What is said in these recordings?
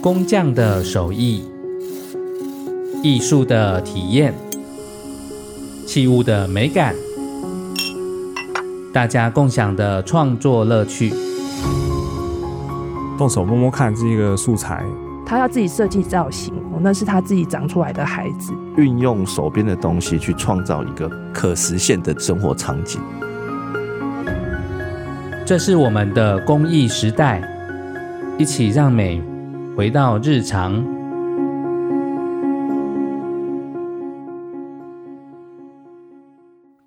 工匠的手艺，艺术的体验，器物的美感，大家共享的创作乐趣。动手摸摸看这个素材，他要自己设计造型，那是他自己长出来的孩子。运用手边的东西去创造一个可实现的生活场景。这是我们的公益时代，一起让美回到日常。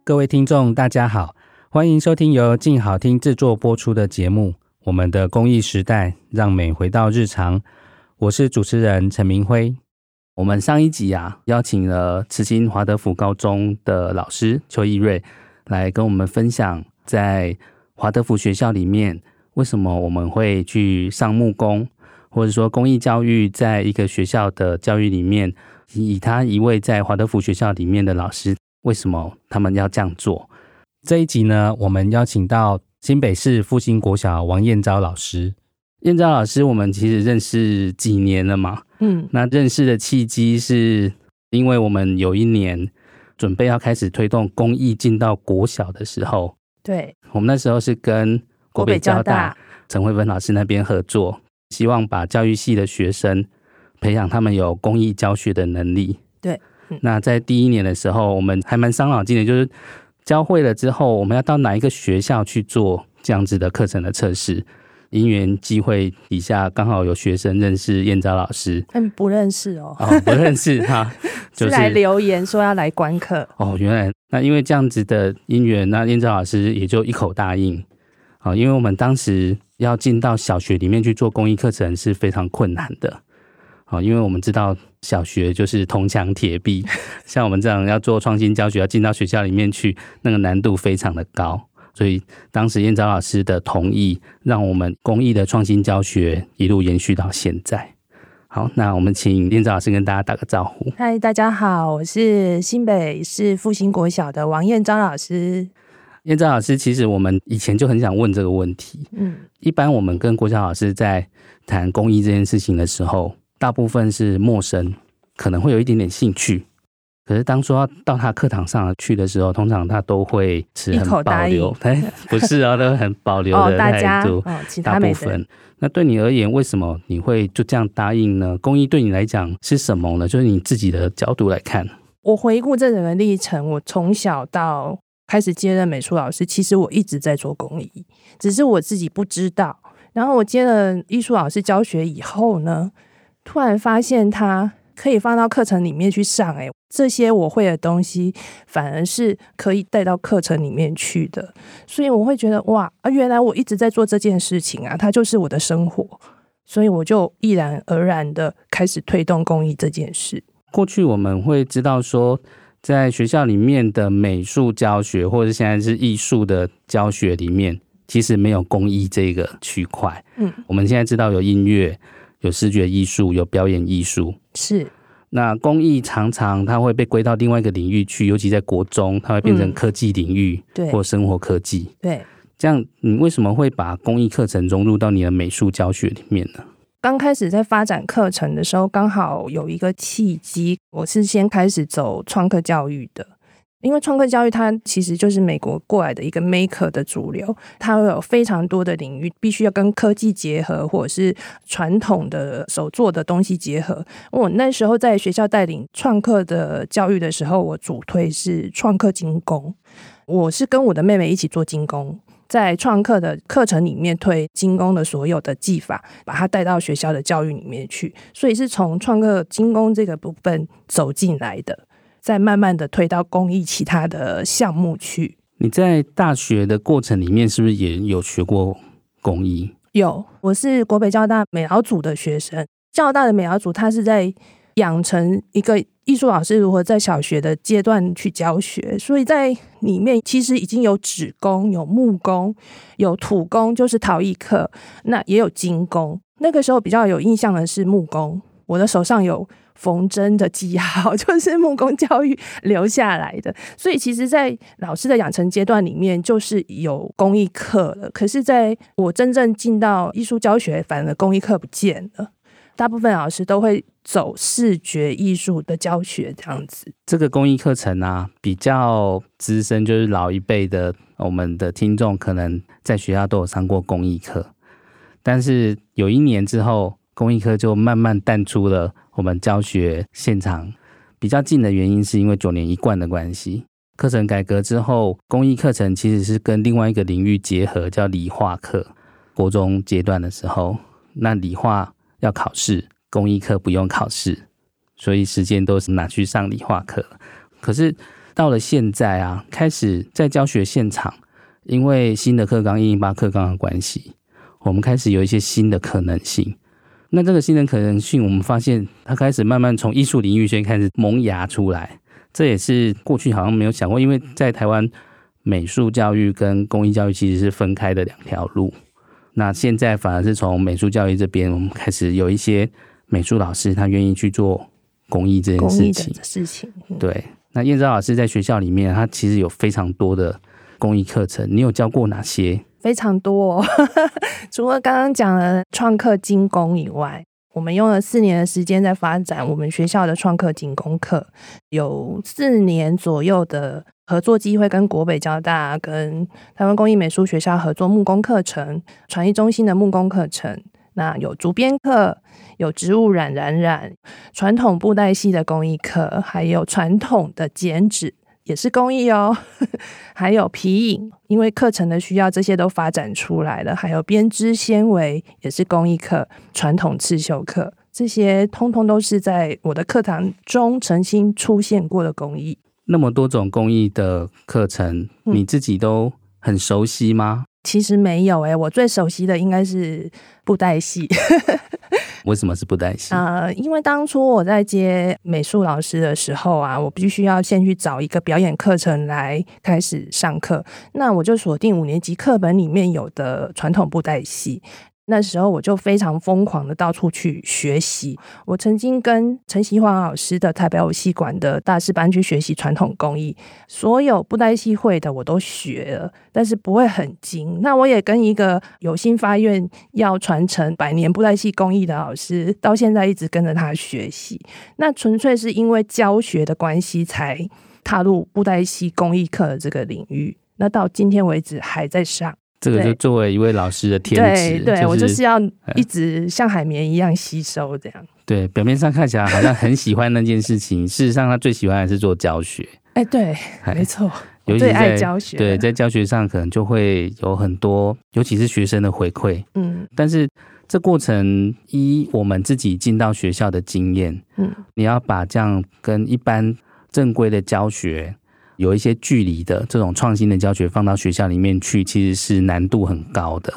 各位听众，大家好，欢迎收听由静好听制作播出的节目《我们的公益时代》，让美回到日常。我是主持人陈明辉。我们上一集啊，邀请了慈心华德福高中的老师邱义瑞来跟我们分享，在华德福学校里面，为什么我们会去上木工，或者说公益教育，在一个学校的教育里面，以他一位在华德福学校里面的老师，为什么他们要这样做？这一集呢，我们邀请到新北市复兴国小王燕昭老师。燕昭老师，我们其实认识几年了嘛？嗯，那认识的契机是因为我们有一年准备要开始推动公益进到国小的时候，对，我们那时候是跟国北交大陈慧芬老师那边合作，希望把教育系的学生培养他们有公益教学的能力。对，嗯，那在第一年的时候，我们还蛮伤脑筋的，就是教会了之后，我们要到哪一个学校去做这样子的课程的测试。因缘机会底下，刚好有学生认识燕昭老师，嗯，不认识哦，哦不认识哈，就是来留言说要来观课哦。原来那因为这样子的因缘，那燕昭老师也就一口答应。啊，因为我们当时要进到小学里面去做公益课程是非常困难的。啊，因为我们知道小学就是铜墙铁壁，像我们这样要做创新教学，要进到学校里面去，那个难度非常的高。所以当时燕昭老师的同意，让我们公益的创新教学一路延续到现在。好，那我们请燕昭老师跟大家打个招呼。嗨，大家好，我是新北市复兴国小的王燕昭老师。燕昭老师，其实我们以前就很想问这个问题。嗯，一般我们跟国小老师在谈公益这件事情的时候，大部分是陌生，可能会有一点点兴趣。可是当说要到他课堂上去的时候，通常他都会持很保留，哎，不是啊，都很保留 的态度。哦，其他部分。那对你而言，为什么你会就这样答应呢？公益对你来讲是什么呢？就是你自己的角度来看。我回顾这整个历程，我从小到开始接任美术老师，其实我一直在做公益，只是我自己不知道。然后我接了艺术老师教学以后呢，突然发现他。可以放到课程里面去上，欸，诶，这些我会的东西反而是可以带到课程里面去的，所以我会觉得哇，啊，原来我一直在做这件事情啊，它就是我的生活，所以我就毅然而然的开始推动公益这件事。过去我们会知道说，在学校里面的美术教学，或者现在是艺术的教学里面，其实没有公益这个区块。嗯，我们现在知道有音乐。有视觉艺术，有表演艺术，是。那工艺常常它会被归到另外一个领域去，尤其在国中，它会变成科技领域，嗯、对，或生活科技。对，这样你为什么会把工艺课程融入到你的美术教学里面呢？刚开始在发展课程的时候，刚好有一个契机，我是先开始走创客教育的。因为创客教育它其实就是美国过来的一个 maker 的主流，它会有非常多的领域必须要跟科技结合，或者是传统的手作的东西结合。我那时候在学校带领创客的教育的时候，我主推是创客精工。我是跟我的妹妹一起做精工，在创客的课程里面推精工的所有的技法，把它带到学校的教育里面去，所以是从创客精工这个部分走进来的。再慢慢的推到公益其他的项目去。你在大学的过程里面是不是也有学过公益？有，我是国北交大美劳组的学生。交大的美劳组，它是在养成一个艺术老师如何在小学的阶段去教学，所以在里面其实已经有纸工、有木工、有土工，就是陶艺课，那也有金工。那个时候比较有印象的是木工，我的手上有。缝针的记号，就是木工教育留下来的。所以其实，在老师的养成阶段里面，就是有工艺课了。可是，在我真正进到艺术教学，反而工艺课不见了。大部分老师都会走视觉艺术的教学这样子。这个工艺课程啊，比较资深，就是老一辈的我们的听众，可能在学校都有上过工艺课。但是有一年之后，工艺课就慢慢淡出了我们教学现场。比较近的原因是因为九年一贯的关系。课程改革之后，工艺课程其实是跟另外一个领域结合，叫理化课。国中阶段的时候，那理化。要考试，工艺课不用考试，所以时间都是拿去上理化课。可是到了现在啊，开始在教学现场，因为新的课纲、一零八课纲的关系，我们开始有一些新的可能性。那这个新的可能性，我们发现他开始慢慢从艺术领域先开始萌芽出来。这也是过去好像没有想过，因为在台湾，美术教育跟公益教育其实是分开的两条路。那现在反而是从美术教育这边，我们开始有一些美术老师，他愿意去做公益这件事情。事情，嗯、对。那燕昭老师在学校里面，他其实有非常多的工艺课程。你有教过哪些？非常多，哦，除了刚刚讲的创客精工以外，我们用了四年的时间在发展我们学校的创客精工课，有四年左右的。合作机会跟国北交大、跟台湾工艺美术学校合作木工课程，传艺中心的木工课程。那有竹编课，有植物染染染，传统布袋戏的工艺课，还有传统的剪纸也是工艺哦。还有皮影，因为课程的需要，这些都发展出来了。还有编织纤维也是工艺课，传统刺绣课，这些通通都是在我的课堂中曾经出现过的工艺。那么多种工艺的课程，你自己都很熟悉吗？嗯、其实没有诶、欸，我最熟悉的应该是布袋戏。为什么是布袋戏？呃，因为当初我在接美术老师的时候啊，我必须要先去找一个表演课程来开始上课，那我就锁定五年级课本里面有的传统布袋戏。那时候我就非常疯狂的到处去学习。我曾经跟陈锡华老师的台北舞戏馆的大师班去学习传统工艺，所有布袋戏会的我都学了，但是不会很精。那我也跟一个有心发愿要传承百年布袋戏工艺的老师，到现在一直跟着他学习。那纯粹是因为教学的关系才踏入布袋戏工艺课的这个领域。那到今天为止还在上。这个就作为一位老师的天职，对，对、就是、我就是要一直像海绵一样吸收这样。对，表面上看起来好像很喜欢那件事情，事实上他最喜欢还是做教学。哎，对，没错，尤其在爱教学。对，在教学上可能就会有很多，尤其是学生的回馈。嗯，但是这过程依我们自己进到学校的经验，嗯，你要把这样跟一般正规的教学。有一些距离的这种创新的教学放到学校里面去，其实是难度很高的。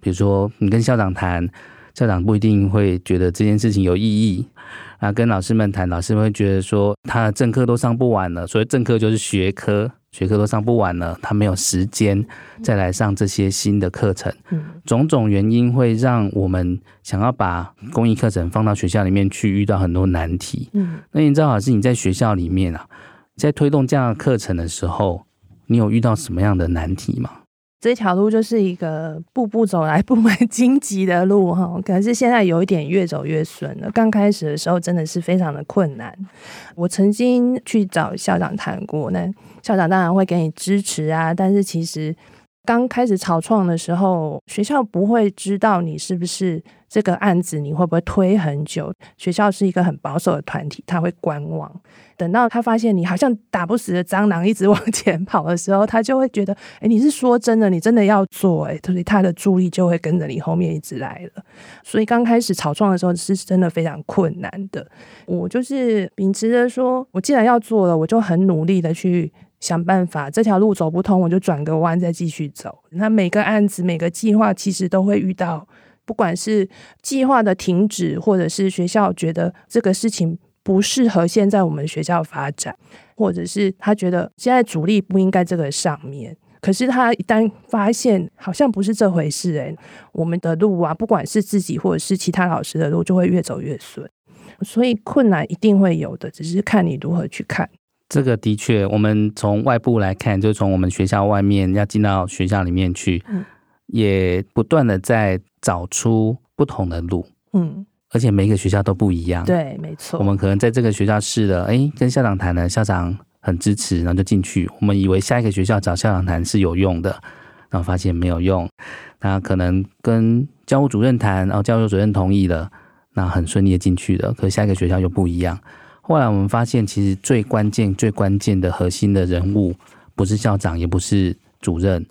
比如说，你跟校长谈，校长不一定会觉得这件事情有意义。啊，跟老师们谈，老师们会觉得说，他的正课都上不完了，所以正课就是学科，学科都上不完了，他没有时间再来上这些新的课程。种种原因会让我们想要把公益课程放到学校里面去，遇到很多难题。嗯，那你知道，老师你在学校里面啊？在推动这样的课程的时候，你有遇到什么样的难题吗？这条路就是一个步步走来布满荆棘的路哈，可是现在有一点越走越顺了。刚开始的时候真的是非常的困难。我曾经去找校长谈过，那校长当然会给你支持啊，但是其实刚开始草创的时候，学校不会知道你是不是这个案子，你会不会推很久。学校是一个很保守的团体，他会观望。等到他发现你好像打不死的蟑螂一直往前跑的时候，他就会觉得，哎，你是说真的，你真的要做，哎，所以他的助力就会跟着你后面一直来了。所以刚开始草创的时候是真的非常困难的。我就是秉持着说，我既然要做了，我就很努力的去想办法。这条路走不通，我就转个弯再继续走。那每个案子、每个计划，其实都会遇到，不管是计划的停止，或者是学校觉得这个事情。不适合现在我们学校发展，或者是他觉得现在主力不应该这个上面。可是他一旦发现好像不是这回事，欸，诶，我们的路啊，不管是自己或者是其他老师的路，就会越走越顺。所以困难一定会有的，只是看你如何去看。这个的确，我们从外部来看，就从我们学校外面要进到学校里面去，嗯，也不断的在找出不同的路，嗯，而且每一个学校都不一样，对，没错。我们可能在这个学校试了，哎，跟校长谈了，校长很支持，然后就进去。我们以为下一个学校找校长谈是有用的，然后发现没有用。那可能跟教务主任谈，然后教务主任同意了，那很顺利的进去了。可是下一个学校又不一样。后来我们发现，其实最关键、最关键的核心的人物，不是校长，也不是主任，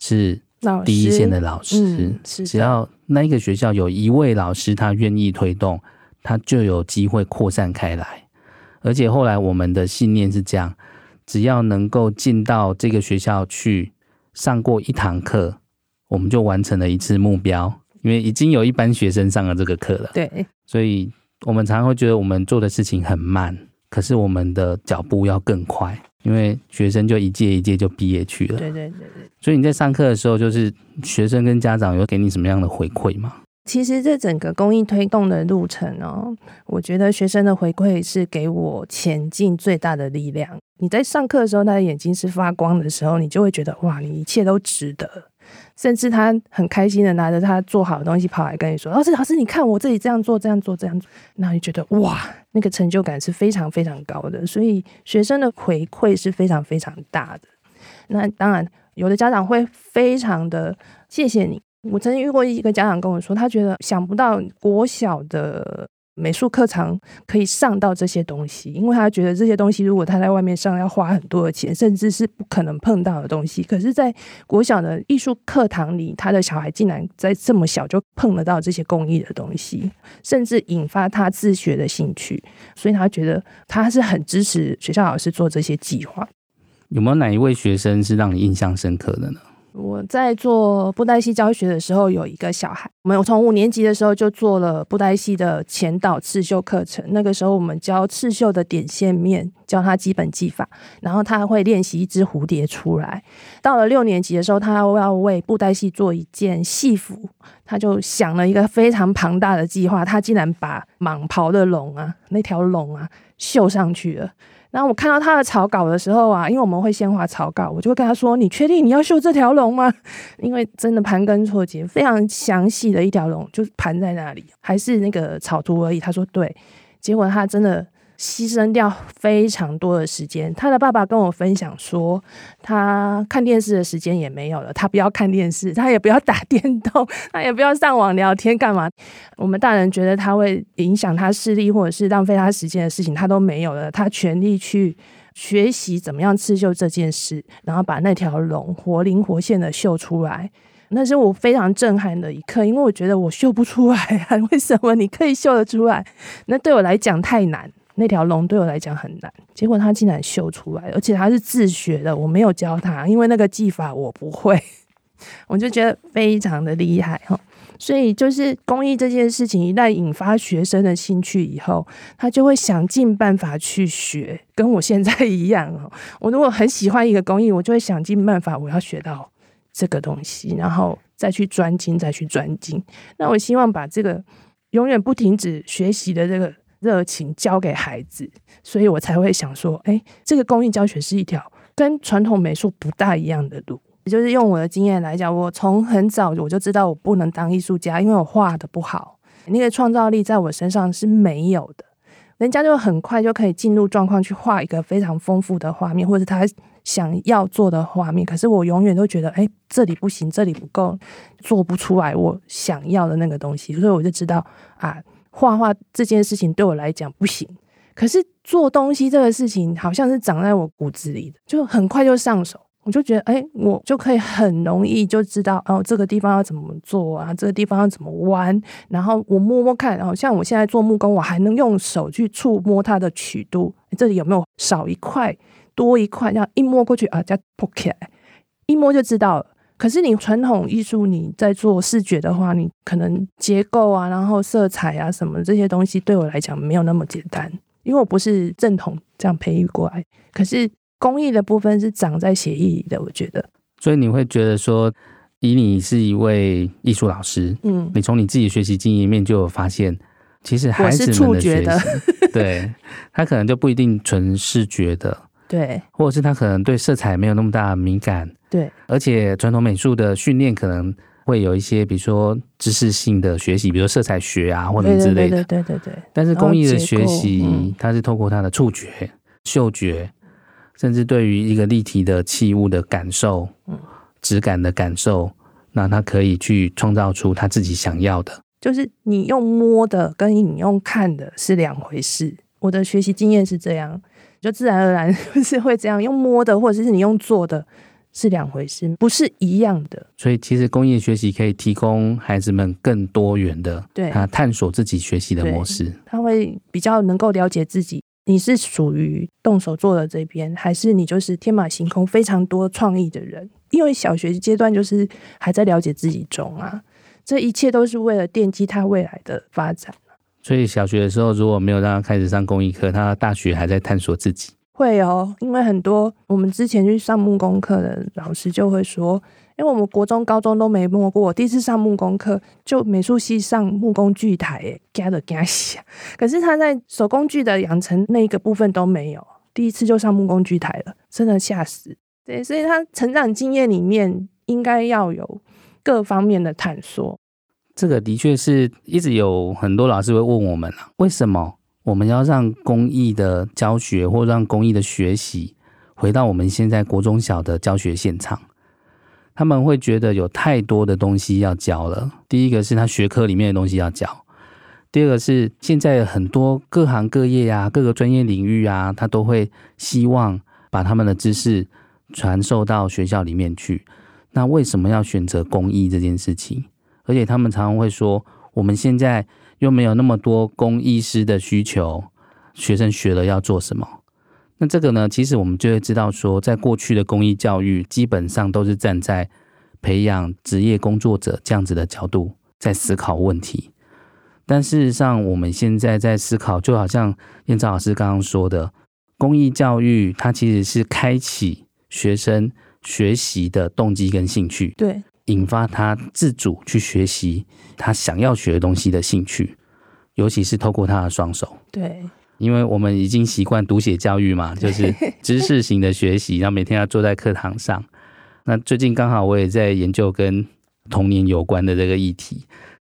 是第一线的老师。只要那一个学校有一位老师，他愿意推动，他就有机会扩散开来。而且后来我们的信念是这样：只要能够进到这个学校去上过一堂课，我们就完成了一次目标。因为已经有一班学生上了这个课了。对，所以。我们常常会觉得我们做的事情很慢，可是我们的脚步要更快，因为学生就一届一届就毕业去了。对对对对。所以你在上课的时候，就是学生跟家长有给你什么样的回馈吗？其实这整个公益推动的路程哦，我觉得学生的回馈是给我前进最大的力量。你在上课的时候，他的眼睛是发光的时候，你就会觉得哇，你一切都值得。甚至他很开心的拿着他做好的东西跑来跟你说：“老师，老师，你看我自己这样做，这样做，这样做。”那你觉得哇，那个成就感是非常非常高的。所以学生的回馈是非常非常大的。那当然，有的家长会非常的谢谢你。我曾经遇过一个家长跟我说，他觉得想不到国小的。美术课堂可以上到这些东西，因为他觉得这些东西如果他在外面上要花很多的钱，甚至是不可能碰到的东西。可是，在国小的艺术课堂里，他的小孩竟然在这么小就碰得到这些工艺的东西，甚至引发他自学的兴趣。所以他觉得他是很支持学校老师做这些计划。有没有哪一位学生是让你印象深刻的呢？我在做布袋戏教学的时候，有一个小孩，我们从五年级的时候就做了布袋戏的前导刺绣课程。那个时候，我们教刺绣的点线面，教他基本技法，然后他会练习一只蝴蝶出来。到了六年级的时候，他要为布袋戏做一件戏服，他就想了一个非常庞大的计划，他竟然把蟒袍的龙啊，那条龙啊，绣上去了。然后我看到他的草稿的时候啊，因为我们会先画草稿，我就会跟他说：“你确定你要绣这条龙吗？” 因为真的盘根错节，非常详细的一条龙，就盘在那里，还是那个草图而已。他说：“对。”结果他真的。牺牲掉非常多的时间。他的爸爸跟我分享说，他看电视的时间也没有了。他不要看电视，他也不要打电动，他也不要上网聊天，干嘛？我们大人觉得他会影响他视力或者是浪费他时间的事情，他都没有了。他全力去学习怎么样刺绣这件事，然后把那条龙活灵活现的绣出来。那是我非常震撼的一刻，因为我觉得我绣不出来啊，为什么你可以绣得出来？那对我来讲太难。那条龙对我来讲很难，结果他竟然绣出来，而且他是自学的，我没有教他，因为那个技法我不会，我就觉得非常的厉害哈。所以就是公益这件事情，一旦引发学生的兴趣以后，他就会想尽办法去学，跟我现在一样哦。我如果很喜欢一个公益，我就会想尽办法，我要学到这个东西，然后再去专精，再去专精。那我希望把这个永远不停止学习的这个。热情教给孩子，所以我才会想说，哎，这个公益教学是一条跟传统美术不大一样的路。也就是用我的经验来讲，我从很早我就知道我不能当艺术家，因为我画的不好，那个创造力在我身上是没有的。人家就很快就可以进入状况去画一个非常丰富的画面，或者他想要做的画面。可是我永远都觉得，哎，这里不行，这里不够，做不出来我想要的那个东西。所以我就知道啊。画画这件事情对我来讲不行，可是做东西这个事情好像是长在我骨子里的，就很快就上手，我就觉得，哎，我就可以很容易就知道，哦，这个地方要怎么做啊，这个地方要怎么弯，然后我摸摸看，然后像我现在做木工，我还能用手去触摸它的曲度，这里有没有少一块、多一块，这样一摸过去啊，再扑起来，一摸就知道了。可是你传统艺术，你在做视觉的话，你可能结构啊，然后色彩啊什么这些东西，对我来讲没有那么简单，因为我不是正统这样培育过来。可是工艺的部分是长在协议里的，我觉得。所以你会觉得说，以你是一位艺术老师，嗯，你从你自己学习经验里面就有发现，其实孩子们的学习，对他可能就不一定纯视觉的，对，或者是他可能对色彩没有那么大的敏感，对，而且传统美术的训练可能会有一些，比如说知识性的学习，比如说色彩学啊或者之类的，对对对对对。但是工艺的学习，它是透过他的触觉、嗅觉，甚至对于一个立体的器物的感受，嗯，质感的感受，那他可以去创造出他自己想要的。就是你用摸的跟你用看的是两回事。我的学习经验是这样，就自然而然 就是会这样。用摸的或者是你用做的是两回事，不是一样的。所以其实工业学习可以提供孩子们更多元的，对，他探索自己学习的模式。他会比较能够了解自己，你是属于动手做的这边，还是你就是天马行空、非常多创意的人？因为小学阶段就是还在了解自己中啊。这一切都是为了奠基他未来的发展。所以小学的时候如果没有让他开始上工艺课，他大学还在探索自己。会哦，因为很多我们之前去上木工课的老师就会说，因为我们国中、高中都没摸过，第一次上木工课就美术系上木工锯台，哎，加的加西。可是他在手工具的养成那一个部分都没有，第一次就上木工锯台了，真的吓死。对，所以他成长经验里面应该要有。各方面的探索，这个的确是一直有很多老师会问我们啊，为什么我们要让公益的教学或让公益的学习回到我们现在国中小的教学现场？他们会觉得有太多的东西要教了。第一个是他学科里面的东西要教，第二个是现在很多各行各业啊，各个专业领域啊，他都会希望把他们的知识传授到学校里面去。那为什么要选择公益这件事情？而且他们常常会说，我们现在又没有那么多工艺师的需求，学生学了要做什么？那这个呢？其实我们就会知道说，在过去的工艺教育基本上都是站在培养职业工作者这样子的角度在思考问题。但事实上，我们现在在思考，就好像燕昭老师刚刚说的，公益教育它其实是开启学生。学习的动机跟兴趣，对，引发他自主去学习他想要学的东西的兴趣，尤其是透过他的双手，对，因为我们已经习惯读写教育嘛，就是知识型的学习，然后每天要坐在课堂上。那最近刚好我也在研究跟童年有关的这个议题，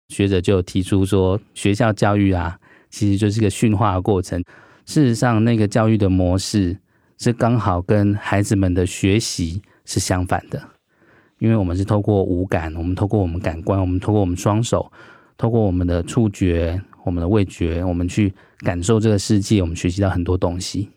学者就提出说，学校教育啊，其实就是个驯化的过程。事实上，那个教育的模式是刚好跟孩子们的学习。是相反的，因为我们是透过五感，我们透过我们感官，我们透过我们双手，透过我们的触觉、我们的味觉，我们去感受这个世界，我们学习到很多东西。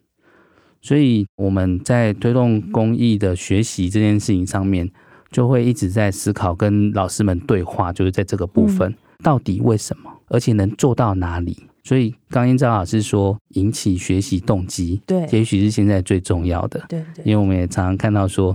所以我们在推动公益的学习这件事情上面，就会一直在思考，跟老师们对话，就是在这个部分，到底为什么，而且能做到哪里？所以刚英昭老师说，引起学习动机，对，也许是现在最重要的，对对，因为我们也常常看到说，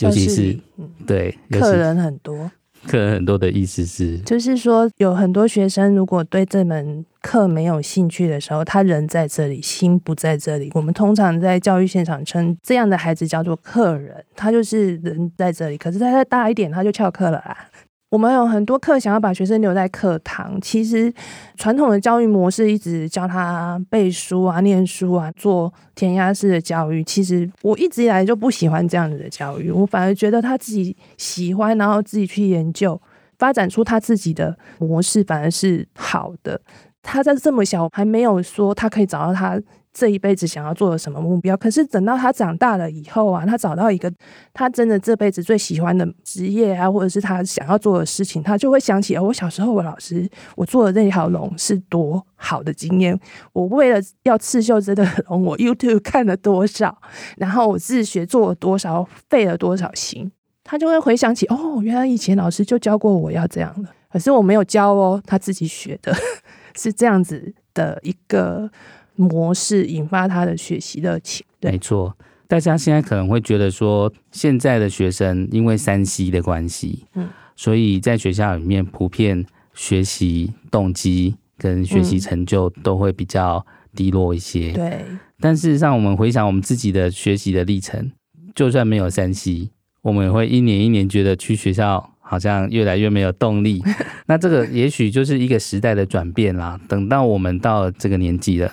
尤其是对客人很多，客人很多的意思是，就是说有很多学生如果对这门课没有兴趣的时候，他人在这里，心不在这里。我们通常在教育现场称这样的孩子叫做客人，他就是人在这里，可是他再大一点，他就翘课了啦。我们有很多课想要把学生留在课堂，其实传统的教育模式一直教他背书啊、念书啊、做填鸭式的教育。其实我一直以来就不喜欢这样子的教育，我反而觉得他自己喜欢，然后自己去研究，发展出他自己的模式，反而是好的。他在这么小，还没有说他可以找到他。这一辈子想要做的什么目标？可是等到他长大了以后啊，他找到一个他真的这辈子最喜欢的职业啊，或者是他想要做的事情，他就会想起哦，我小时候我老师我做的这条龙是多好的经验。我为了要刺绣这个龙，我 YouTube 看了多少，然后我自学做了多少，费了多少心，他就会回想起哦，原来以前老师就教过我要这样的，可是我没有教哦，他自己学的，是这样子的一个。模式引发他的学习热情。对，没错。大家现在可能会觉得说，现在的学生因为三 C 的关系，嗯，所以在学校里面普遍学习动机跟学习成就都会比较低落一些。对。但事实上，我们回想我们自己的学习的历程，就算没有三 C，我们也会一年一年觉得去学校。好像越来越没有动力。那这个也许就是一个时代的转变啦。等到我们到这个年纪了，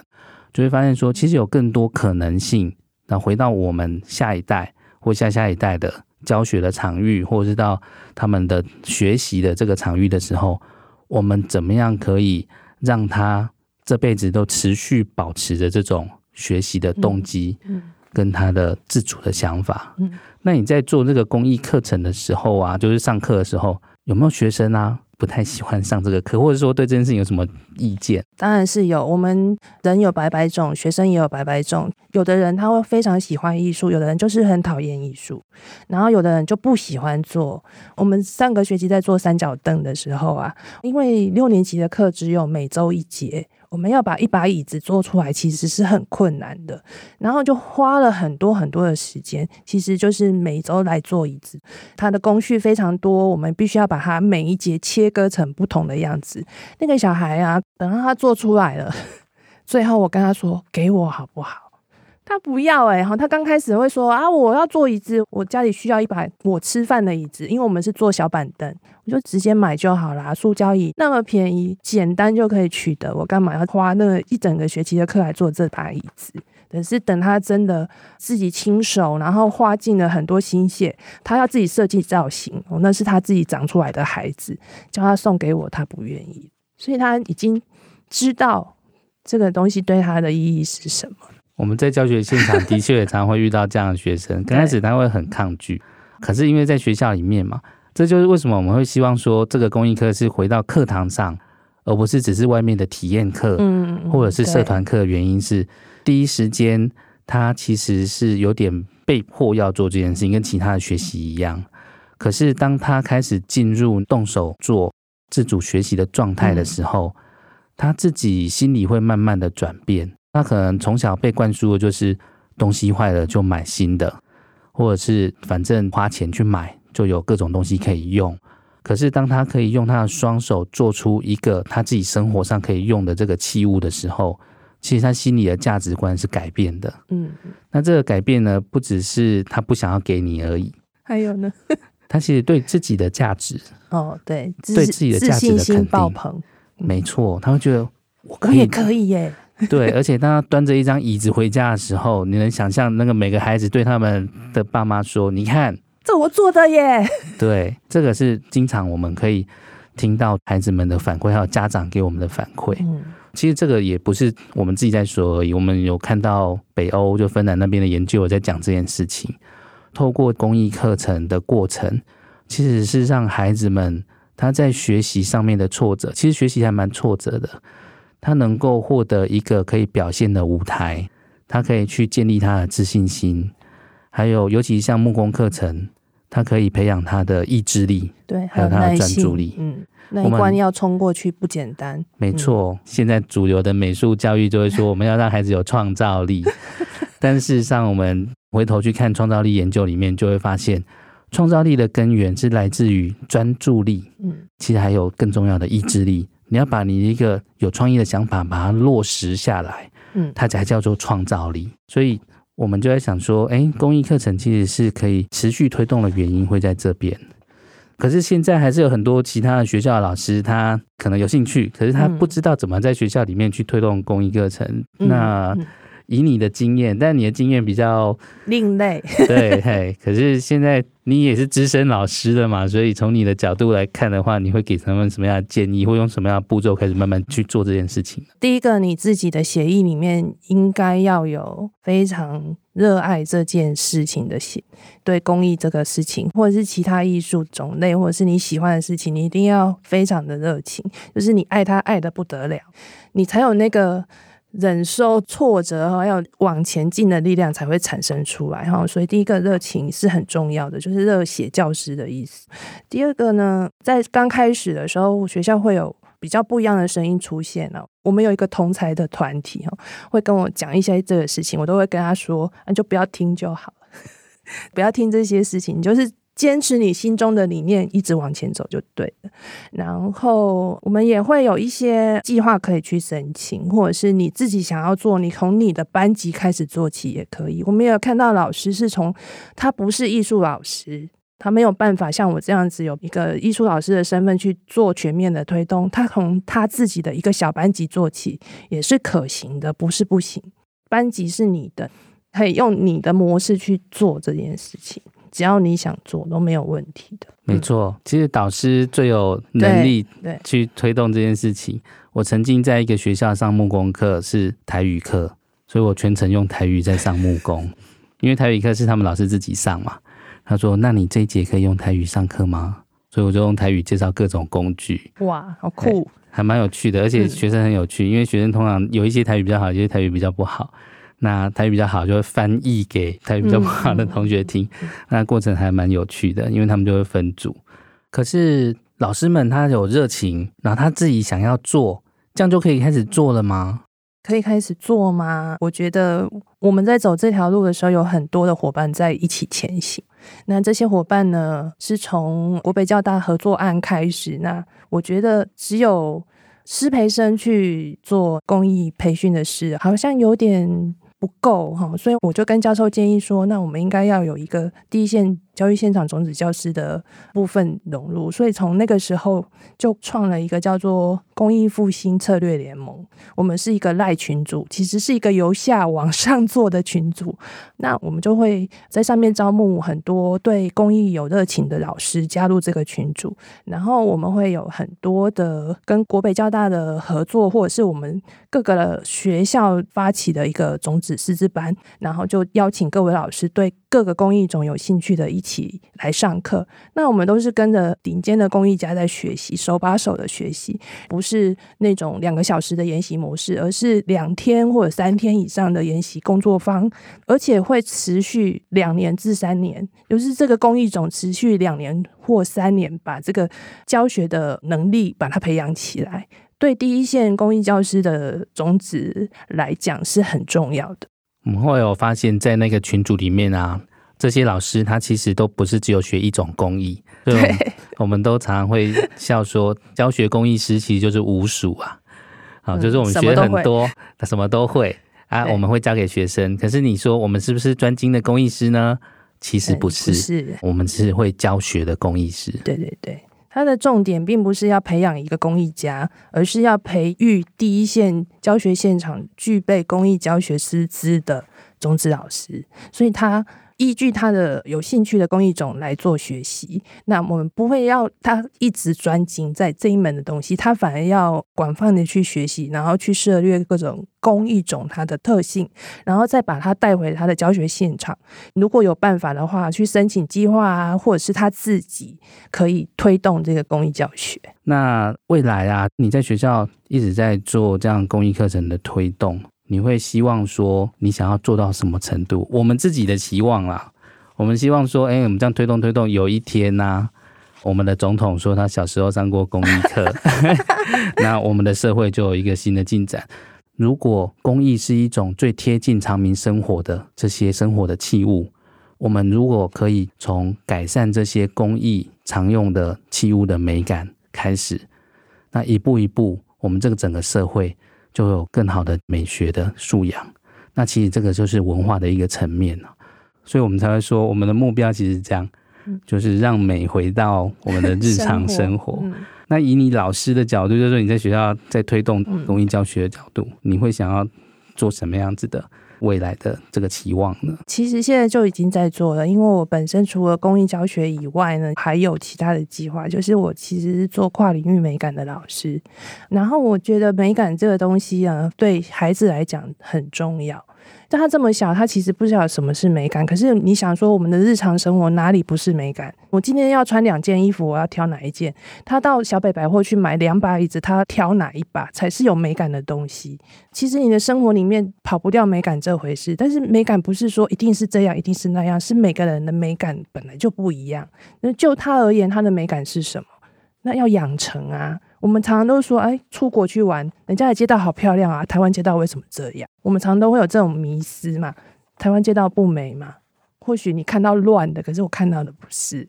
就会发现说，其实有更多可能性。那回到我们下一代或下下一代的教学的场域，或者是到他们的学习的这个场域的时候，我们怎么样可以让他这辈子都持续保持着这种学习的动机，跟他的自主的想法？那你在做这个公益课程的时候啊，就是上课的时候，有没有学生啊？不太喜欢上这个课，或者说对这件事情有什么意见？当然是有，我们人有百百种，学生也有百百种。有的人他会非常喜欢艺术，有的人就是很讨厌艺术，然后有的人就不喜欢做。我们上个学期在做三角凳的时候啊，因为六年级的课只有每周一节。我们要把一把椅子做出来，其实是很困难的，然后就花了很多很多的时间。其实就是每周来做椅子，它的工序非常多，我们必须要把它每一节切割成不同的样子。那个小孩啊，等到他做出来了，最后我跟他说：“给我好不好？”他不要哎、欸，哈，他刚开始会说啊，我要做椅子，我家里需要一把我吃饭的椅子，因为我们是做小板凳，我就直接买就好啦。塑胶椅那么便宜，简单就可以取得，我干嘛要花那一整个学期的课来做这把椅子？可是等他真的自己亲手，然后花尽了很多心血，他要自己设计造型，哦，那是他自己长出来的孩子，叫他送给我，他不愿意，所以他已经知道这个东西对他的意义是什么。我们在教学现场的确也常会遇到这样的学生，刚开始他会很抗拒，可是因为在学校里面嘛，这就是为什么我们会希望说这个公益课是回到课堂上，而不是只是外面的体验课，嗯，或者是社团课的原因是，第一时间他其实是有点被迫要做这件事情，跟其他的学习一样，可是当他开始进入动手做自主学习的状态的时候，他自己心里会慢慢的转变。他可能从小被灌输的就是东西坏了就买新的，或者是反正花钱去买就有各种东西可以用。可是当他可以用他的双手做出一个他自己生活上可以用的这个器物的时候，其实他心里的价值观是改变的。嗯，那这个改变呢，不只是他不想要给你而已，还有呢，他其实对自己的价值哦，对，对自己的价值的肯定。没错，他会觉得我可以，我也可以耶。对，而且当他端着一张椅子回家的时候，你能想象那个每个孩子对他们的爸妈说：“你看，这我做的耶。”对，这个是经常我们可以听到孩子们的反馈，还有家长给我们的反馈。嗯，其实这个也不是我们自己在说而已，我们有看到北欧就芬兰那边的研究有在讲这件事情。透过公益课程的过程，其实是让孩子们他在学习上面的挫折，其实学习还蛮挫折的。他能够获得一个可以表现的舞台，他可以去建立他的自信心，还有尤其像木工课程，他可以培养他的意志力，对，还有他的专注力。嗯，那一关要冲过去不简单。没错，嗯，现在主流的美术教育就会说，我们要让孩子有创造力，但事实上，我们回头去看创造力研究里面，就会发现，创造力的根源是来自于专注力。嗯，其实还有更重要的意志力。你要把你一个有创意的想法，把它落实下来，嗯，它才叫做创造力。所以，我们就在想说，哎，公益课程其实是可以持续推动的原因会在这边。可是现在还是有很多其他的学校的老师，他可能有兴趣，可是他不知道怎么在学校里面去推动公益课程。嗯、那。嗯以你的经验，但你的经验比较另类，对，嘿。可是现在你也是资深老师了嘛，所以从你的角度来看的话，你会给他们什么样的建议，或用什么样的步骤开始慢慢去做这件事情？第一个，你自己的协议里面应该要有非常热爱这件事情的写，对公益这个事情，或者是其他艺术种类，或者是你喜欢的事情，你一定要非常的热情，就是你爱他爱得不得了，你才有那个。忍受挫折，还有往前进的力量才会产生出来哈。所以第一个热情是很重要的，就是热血教师的意思。第二个呢，在刚开始的时候，学校会有比较不一样的声音出现了。我们有一个同才的团体哈，会跟我讲一些这个事情，我都会跟他说，那就不要听就好了，不要听这些事情，你就是。坚持你心中的理念，一直往前走就对了。然后我们也会有一些计划可以去申请，或者是你自己想要做，你从你的班级开始做起也可以。我们也有看到老师是从他不是艺术老师，他没有办法像我这样子有一个艺术老师的身份去做全面的推动。他从他自己的一个小班级做起也是可行的，不是不行。班级是你的，可以用你的模式去做这件事情，只要你想做都没有问题的。没错，其实导师最有能力对去推动这件事情。我曾经在一个学校上木工课，是台语课，所以我全程用台语在上木工，因为台语课是他们老师自己上嘛。他说：“那你这一节可以用台语上课吗？”所以我就用台语介绍各种工具。哇，好酷，还蛮有趣的，而且学生很有趣，嗯、因为学生通常有一些台语比较好，有些台语比较不好。那台语比较好，就会翻译给台语比较不好的同学听。嗯、那过程还蛮有趣的，因为他们就会分组。可是老师们他有热情，然后他自己想要做，这样就可以开始做了吗？可以开始做吗？我觉得我们在走这条路的时候，有很多的伙伴在一起前行。那这些伙伴呢，是从国北教大合作案开始。那我觉得只有师培生去做公益培训的事，好像有点不够哈。所以我就跟教授建议说，那我们应该要有一个第一线。教育现场种子教师的部分融入，所以从那个时候就创了一个叫做“公益复兴策略联盟”。我们是一个赖群组，其实是一个由下往上做的群组。那我们就会在上面招募很多对公益有热情的老师加入这个群组，然后我们会有很多的跟国北交大的合作，或者是我们各个学校发起的一个种子师资班，然后就邀请各位老师对各个工艺种有兴趣的一。起来上课，那我们都是跟着顶尖的工艺家在学习，手把手的学习，不是那种两个小时的研习模式，而是两天或者三天以上的研习工作坊，而且会持续两年至三年，就是这个工艺种持续两年或三年，把这个教学的能力把它培养起来，对第一线公益教师的宗旨来讲是很重要的。我们会有发现，在那个群组里面啊。这些老师他其实都不是只有学一种工艺，对，我们都常常会笑说，教学工艺师其实就是无鼠啊，好，就是我们学很多，他什么都会啊，我们会教给学生。可是你说我们是不是专精的工艺师呢？其实不是，是我们是会教学的工艺师。对对对，他的重点并不是要培养一个公益家，而是要培育第一线教学现场具备公益教学师资的中职老师，所以他。依据他的有兴趣的工艺种来做学习，那我们不会要他一直专精在这一门的东西，他反而要广泛的去学习，然后去涉猎各种工艺种它的特性，然后再把它带回他的教学现场。如果有办法的话，去申请计划啊，或者是他自己可以推动这个工艺教学。那未来啊，你在学校一直在做这样工艺课程的推动。你会希望说，你想要做到什么程度？我们自己的期望啦，我们希望说，哎，我们这样推动推动，有一天呐、啊，我们的总统说他小时候上过公益课，那我们的社会就有一个新的进展。如果公益是一种最贴近常民生活的这些生活的器物，我们如果可以从改善这些公益常用的器物的美感开始，那一步一步，我们这个整个社会。就有更好的美学的素养，那其实这个就是文化的一个层面了，所以我们才会说，我们的目标其实是这样，就是让美回到我们的日常生活。生活，那以你老师的角度，就是说你在学校在推动公益教学的角度，你会想要做什么样子的？未来的这个期望呢？其实现在就已经在做了，因为我本身除了公益教学以外呢，还有其他的计划，就是我其实是做跨领域美感的老师，然后我觉得美感这个东西啊，对孩子来讲很重要。但他这么小，他其实不知道什么是美感。可是你想说，我们的日常生活哪里不是美感？我今天要穿两件衣服，我要挑哪一件？他到小北百货去买两把椅子，他挑哪一把才是有美感的东西？其实你的生活里面跑不掉美感这回事。但是美感不是说一定是这样，一定是那样，是每个人的美感本来就不一样。那就他而言，他的美感是什么？那要养成啊。我们常常都说，哎，出国去玩，人家的街道好漂亮啊，台湾街道为什么这样？我们常常都会有这种迷思嘛，台湾街道不美嘛？或许你看到乱的，可是我看到的不是。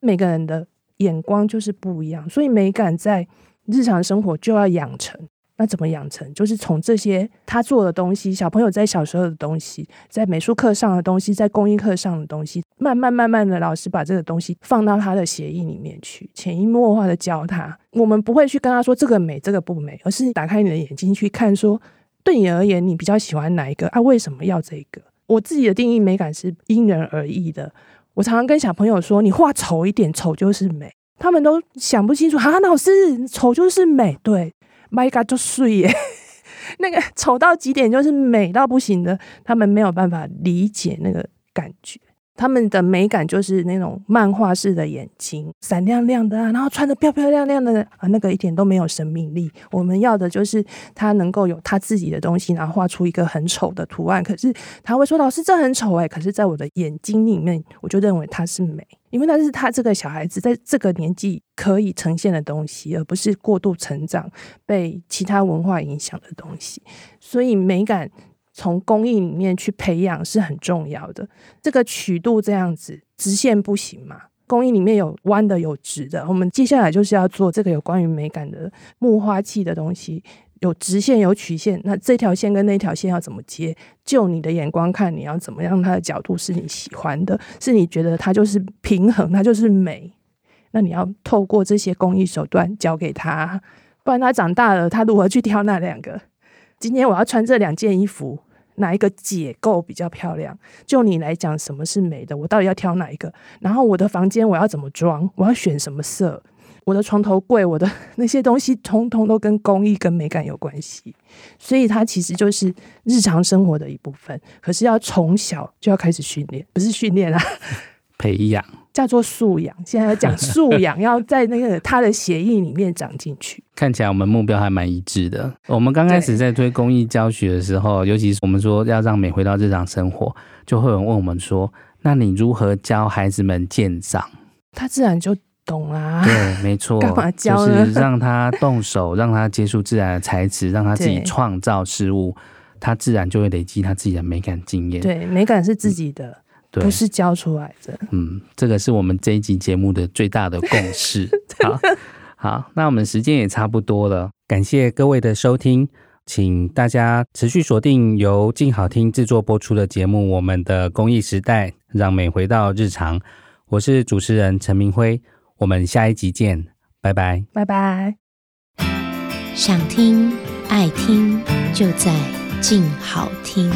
每个人的眼光就是不一样，所以美感在日常生活就要养成。那怎么养成？就是从这些他做的东西，小朋友在小时候的东西，在美术课上的东西，在工艺课上的东西，慢慢慢慢的，老师把这个东西放到他的协议里面去，潜移默化的教他。我们不会去跟他说这个美，这个不美，而是打开你的眼睛去看说，对你而言，你比较喜欢哪一个啊？为什么要这个？我自己的定义美感是因人而异的。我常常跟小朋友说，你画丑一点，丑就是美。他们都想不清楚，哈，老师，丑就是美，对。My God，就碎耶，那个丑到极点就是美到不行的，他们没有办法理解那个感觉。他们的美感就是那种漫画式的眼睛，闪亮亮的啊，然后穿的漂漂亮亮的啊，那个一点都没有生命力。我们要的就是他能够有他自己的东西，然后画出一个很丑的图案。可是他会说：“老师，这很丑哎。”可是，在我的眼睛里面，我就认为它是美，因为那是他这个小孩子在这个年纪可以呈现的东西，而不是过度成长被其他文化影响的东西。所以美感。从工艺里面去培养是很重要的。这个曲度这样子直线不行嘛？工艺里面有弯的，有直的。我们接下来就是要做这个有关于美感的木花器的东西，有直线有曲线。那这条线跟那条线要怎么接？就你的眼光看，你要怎么样？它的角度是你喜欢的，是你觉得它就是平衡，它就是美。那你要透过这些工艺手段教给他，不然他长大了，他如何去挑那两个？今天我要穿这两件衣服。哪一个解构比较漂亮？就你来讲，什么是美的？我到底要挑哪一个？然后我的房间我要怎么装？我要选什么色？我的床头柜，我的 那些东西，通通都跟工艺跟美感有关系。所以它其实就是日常生活的一部分。可是要从小就要开始训练，不是训练啊，培养。叫做素养，现在要讲素养，要在那个他的协议里面长进去。看起来我们目标还蛮一致的。我们刚开始在推公益教学的时候，尤其是我们说要让美回到日常生活，就会有人问我们说：“那你如何教孩子们鉴赏？”他自然就懂啊。对，没错。干嘛教呢？就是让他动手，让他接触自然的材质，让他自己创造事物，他自然就会累积他自己的美感经验。对，美感是自己的。嗯对不是教出来的，嗯，这个是我们这一集节目的最大的共识。好，好，那我们时间也差不多了，感谢各位的收听，请大家持续锁定由静好听制作播出的节目《我们的公益时代》，让美回到日常。我是主持人陈明辉，我们下一集见，拜拜，拜拜。想听爱听，就在静好听。